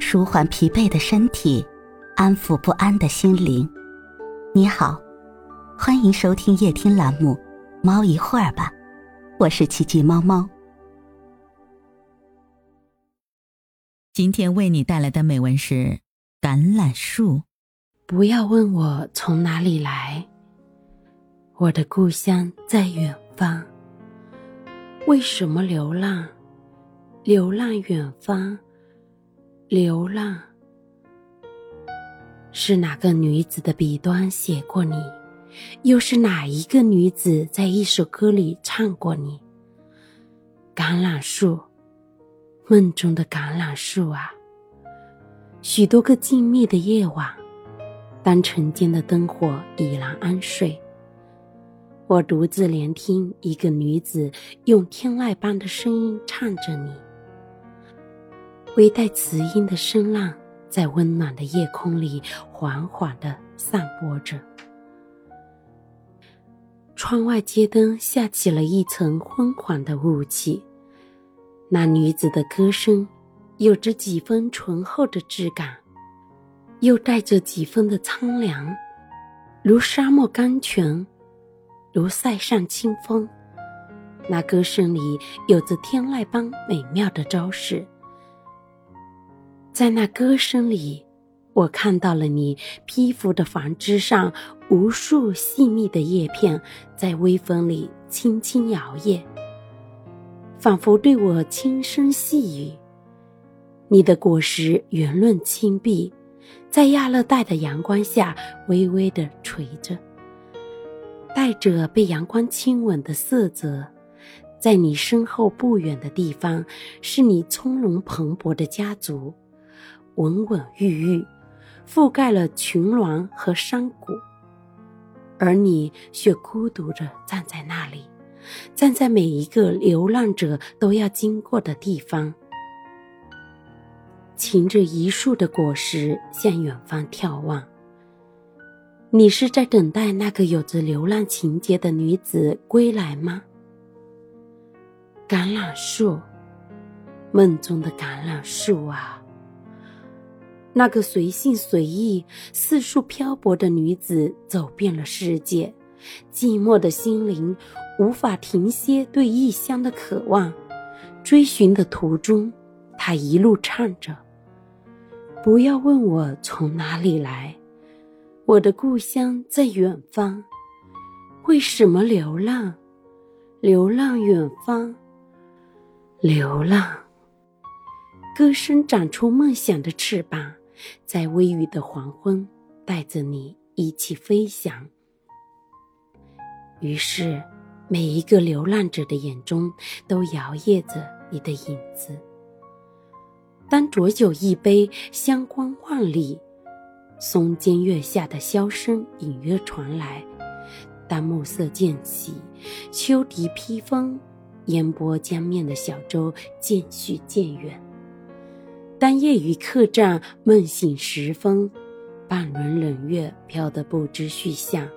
舒缓疲惫的身体，安抚不安的心灵。你好，欢迎收听夜听栏目《猫一会儿吧》，我是奇迹猫猫。今天为你带来的美文是橄榄树。不要问我从哪里来，我的故乡在远方。为什么流浪？流浪远方，流浪。是哪个女子的笔端写过你？又是哪一个女子在一首歌里唱过你？橄榄树，梦中的橄榄树啊！许多个静谧的夜晚。当晨间的灯火已然安睡，我独自聆听一个女子用天籁般的声音唱着你。微带磁音的声浪在温暖的夜空里缓缓地散播着。窗外街灯下起了一层昏黄的雾气，那女子的歌声有着几分醇厚的质感。又带着几分的苍凉，如沙漠甘泉，如塞上清风。那歌声里有着天籁般美妙的招式。在那歌声里，我看到了你披拂的纺织上无数细密的叶片，在微风里轻轻摇曳，仿佛对我轻声细语。你的果实圆润青碧。在亚热带的阳光下，微微的垂着，带着被阳光亲吻的色泽。在你身后不远的地方，是你从容蓬勃的家族，稳稳郁郁，覆盖了群峦和山谷。而你却孤独着站在那里，站在每一个流浪者都要经过的地方。擎着一树的果实向远方眺望。你是在等待那个有着流浪情节的女子归来吗？橄榄树，梦中的橄榄树啊！那个随性随意、四处漂泊的女子走遍了世界，寂寞的心灵无法停歇对异乡的渴望。追寻的途中，她一路唱着。不要问我从哪里来，我的故乡在远方。为什么流浪？流浪远方，流浪。歌声长出梦想的翅膀，在微雨的黄昏，带着你一起飞翔。于是，每一个流浪者的眼中都摇曳着你的影子。当浊酒一杯，香光万里；松间月下的箫声隐约传来。当暮色渐起，秋笛披风，烟波江面的小舟渐续渐远。当夜雨客栈梦醒时分，半轮冷月飘得不知去向。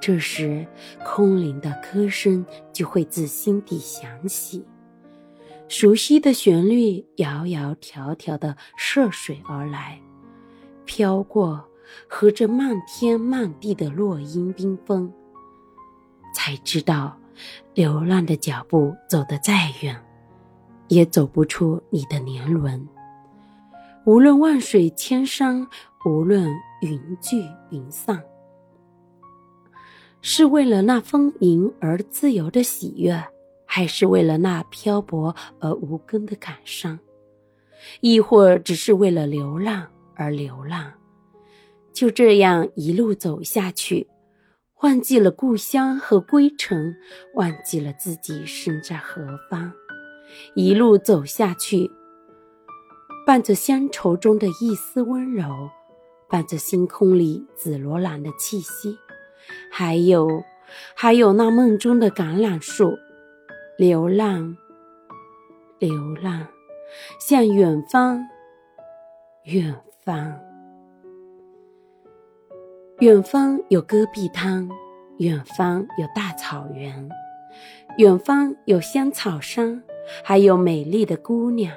这时，空灵的歌声就会自心底响起。熟悉的旋律，摇摇迢迢的涉水而来，飘过和着漫天漫地的落英缤纷。才知道，流浪的脚步走得再远，也走不出你的年轮。无论万水千山，无论云聚云散，是为了那丰盈而自由的喜悦。还是为了那漂泊而无根的感伤，亦或只是为了流浪而流浪，就这样一路走下去，忘记了故乡和归程，忘记了自己身在何方。一路走下去，伴着乡愁中的一丝温柔，伴着星空里紫罗兰的气息，还有，还有那梦中的橄榄树。流浪，流浪，向远方，远方。远方有戈壁滩，远方有大草原，远方有香草山，还有美丽的姑娘。